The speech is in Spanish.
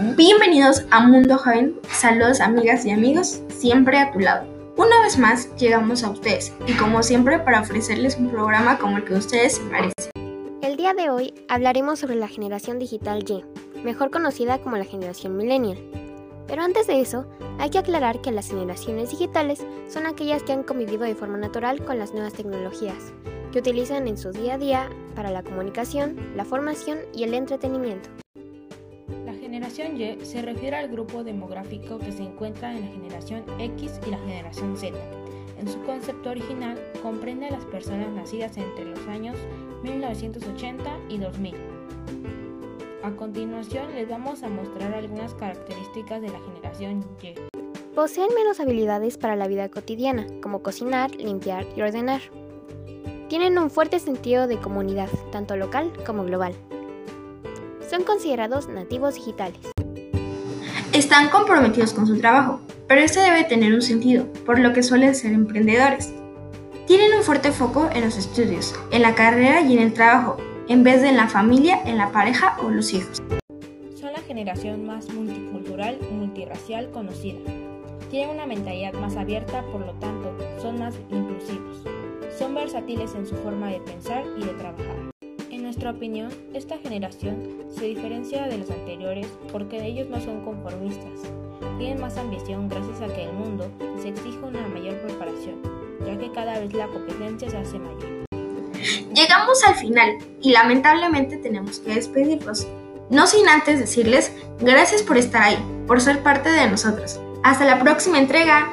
Bienvenidos a Mundo Joven. Saludos amigas y amigos, siempre a tu lado. Una vez más llegamos a ustedes y como siempre para ofrecerles un programa como el que ustedes merecen. El día de hoy hablaremos sobre la generación digital Y, mejor conocida como la generación millennial. Pero antes de eso, hay que aclarar que las generaciones digitales son aquellas que han convivido de forma natural con las nuevas tecnologías, que utilizan en su día a día para la comunicación, la formación y el entretenimiento. Generación Y se refiere al grupo demográfico que se encuentra en la generación X y la generación Z. En su concepto original comprende a las personas nacidas entre los años 1980 y 2000. A continuación les vamos a mostrar algunas características de la generación Y. Poseen menos habilidades para la vida cotidiana, como cocinar, limpiar y ordenar. Tienen un fuerte sentido de comunidad, tanto local como global. Son considerados nativos digitales. Están comprometidos con su trabajo, pero este debe tener un sentido, por lo que suelen ser emprendedores. Tienen un fuerte foco en los estudios, en la carrera y en el trabajo, en vez de en la familia, en la pareja o los hijos. Son la generación más multicultural y multirracial conocida. Tienen una mentalidad más abierta, por lo tanto, son más inclusivos. Son versátiles en su forma de pensar y de trabajar. Nuestra opinión, esta generación se diferencia de los anteriores porque ellos no son conformistas. Tienen más ambición gracias a que el mundo les exige una mayor preparación, ya que cada vez la competencia se hace mayor. Llegamos al final y lamentablemente tenemos que despedirlos. No sin antes decirles gracias por estar ahí, por ser parte de nosotros. Hasta la próxima entrega.